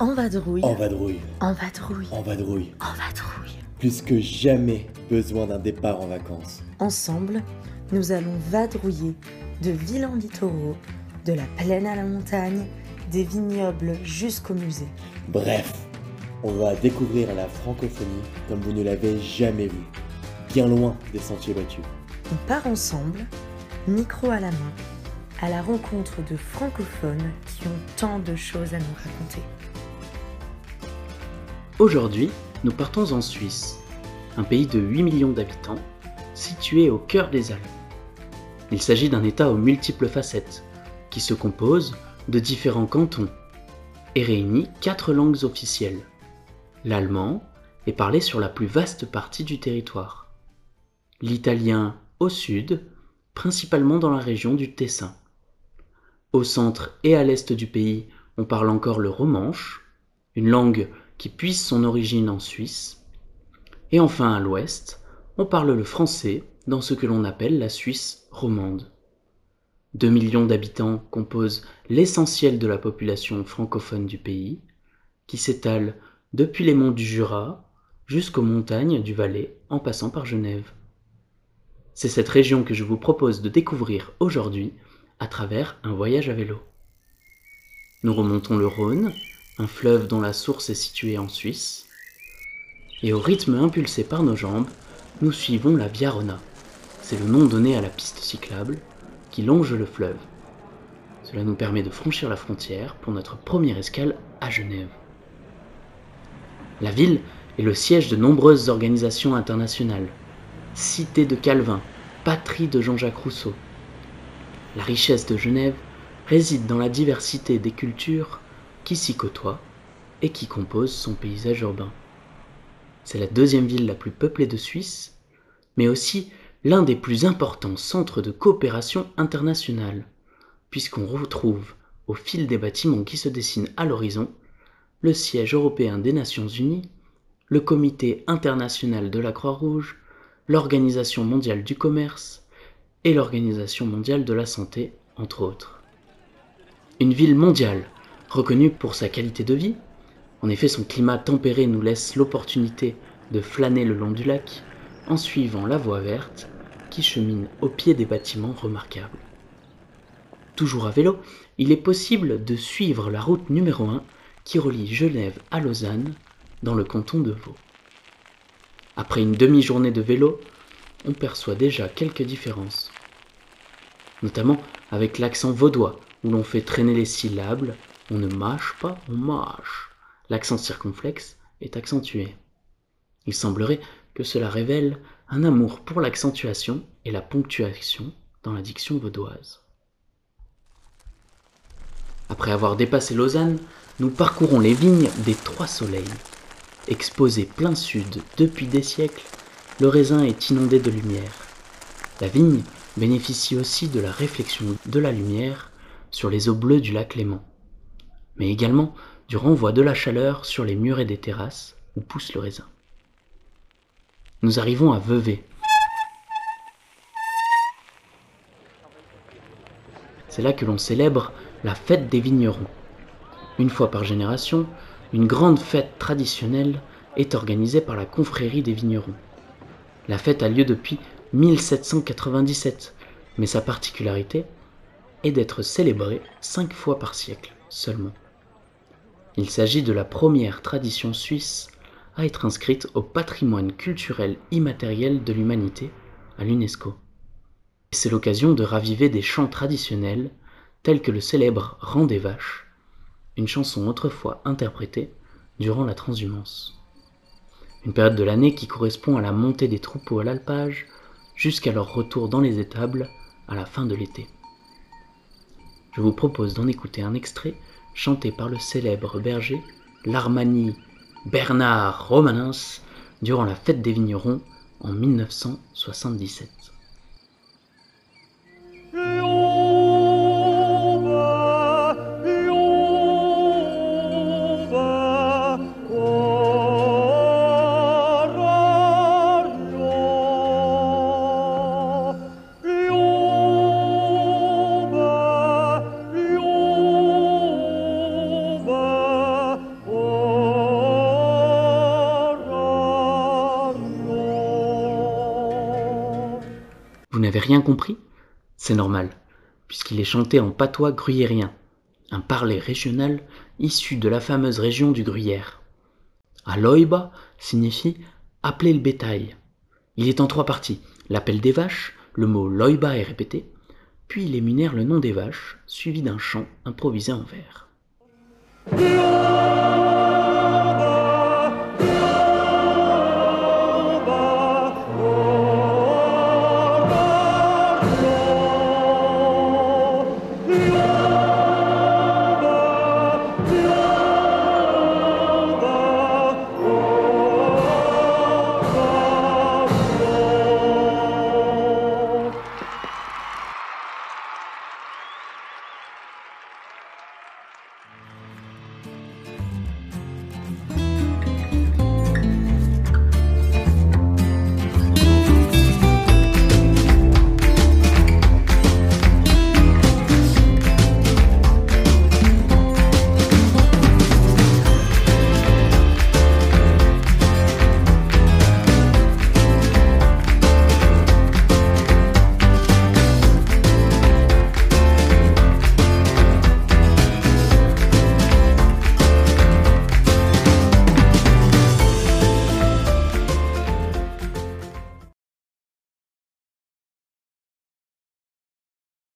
En vadrouille. En vadrouille. En vadrouille. En vadrouille. En vadrouille. Plus que jamais besoin d'un départ en vacances. Ensemble, nous allons vadrouiller de ville en littoraux, de la plaine à la montagne, des vignobles jusqu'au musée. Bref, on va découvrir la francophonie comme vous ne l'avez jamais vue. Bien loin des sentiers battus. On part ensemble, micro à la main, à la rencontre de francophones qui ont tant de choses à nous raconter. Aujourd'hui, nous partons en Suisse, un pays de 8 millions d'habitants, situé au cœur des Alpes. Il s'agit d'un État aux multiples facettes, qui se compose de différents cantons et réunit quatre langues officielles. L'allemand est parlé sur la plus vaste partie du territoire. L'italien au sud, principalement dans la région du Tessin. Au centre et à l'est du pays, on parle encore le romanche, une langue qui puise son origine en Suisse. Et enfin à l'ouest, on parle le français dans ce que l'on appelle la Suisse romande. Deux millions d'habitants composent l'essentiel de la population francophone du pays, qui s'étale depuis les monts du Jura jusqu'aux montagnes du Valais en passant par Genève. C'est cette région que je vous propose de découvrir aujourd'hui à travers un voyage à vélo. Nous remontons le Rhône, un fleuve dont la source est située en Suisse, et au rythme impulsé par nos jambes, nous suivons la Via Rona. C'est le nom donné à la piste cyclable qui longe le fleuve. Cela nous permet de franchir la frontière pour notre première escale à Genève. La ville est le siège de nombreuses organisations internationales. Cité de Calvin, patrie de Jean-Jacques Rousseau. La richesse de Genève réside dans la diversité des cultures qui s'y côtoie et qui compose son paysage urbain. C'est la deuxième ville la plus peuplée de Suisse, mais aussi l'un des plus importants centres de coopération internationale, puisqu'on retrouve, au fil des bâtiments qui se dessinent à l'horizon, le siège européen des Nations Unies, le Comité international de la Croix-Rouge, l'Organisation mondiale du commerce et l'Organisation mondiale de la santé, entre autres. Une ville mondiale Reconnu pour sa qualité de vie, en effet son climat tempéré nous laisse l'opportunité de flâner le long du lac en suivant la voie verte qui chemine au pied des bâtiments remarquables. Toujours à vélo, il est possible de suivre la route numéro 1 qui relie Genève à Lausanne dans le canton de Vaud. Après une demi-journée de vélo, on perçoit déjà quelques différences, notamment avec l'accent vaudois où l'on fait traîner les syllabes on ne mâche pas, on mâche. L'accent circonflexe est accentué. Il semblerait que cela révèle un amour pour l'accentuation et la ponctuation dans la diction vaudoise. Après avoir dépassé Lausanne, nous parcourons les vignes des Trois Soleils. Exposé plein sud depuis des siècles, le raisin est inondé de lumière. La vigne bénéficie aussi de la réflexion de la lumière sur les eaux bleues du lac Léman mais également du renvoi de la chaleur sur les murets des terrasses où pousse le raisin. Nous arrivons à Vevey. C'est là que l'on célèbre la fête des vignerons. Une fois par génération, une grande fête traditionnelle est organisée par la confrérie des vignerons. La fête a lieu depuis 1797, mais sa particularité est d'être célébrée cinq fois par siècle seulement. Il s'agit de la première tradition suisse à être inscrite au patrimoine culturel immatériel de l'humanité à l'UNESCO. C'est l'occasion de raviver des chants traditionnels tels que le célèbre Rang des vaches, une chanson autrefois interprétée durant la transhumance. Une période de l'année qui correspond à la montée des troupeaux à l'alpage jusqu'à leur retour dans les étables à la fin de l'été. Je vous propose d'en écouter un extrait chanté par le célèbre berger l'Armani Bernard Romanens durant la fête des vignerons en 1977. N'avez rien compris C'est normal, puisqu'il est chanté en patois gruyérien, un parler régional issu de la fameuse région du Gruyère. Aloiba signifie appeler le bétail. Il est en trois parties. L'appel des vaches, le mot loiba est répété, puis il émunère le nom des vaches, suivi d'un chant improvisé en vers.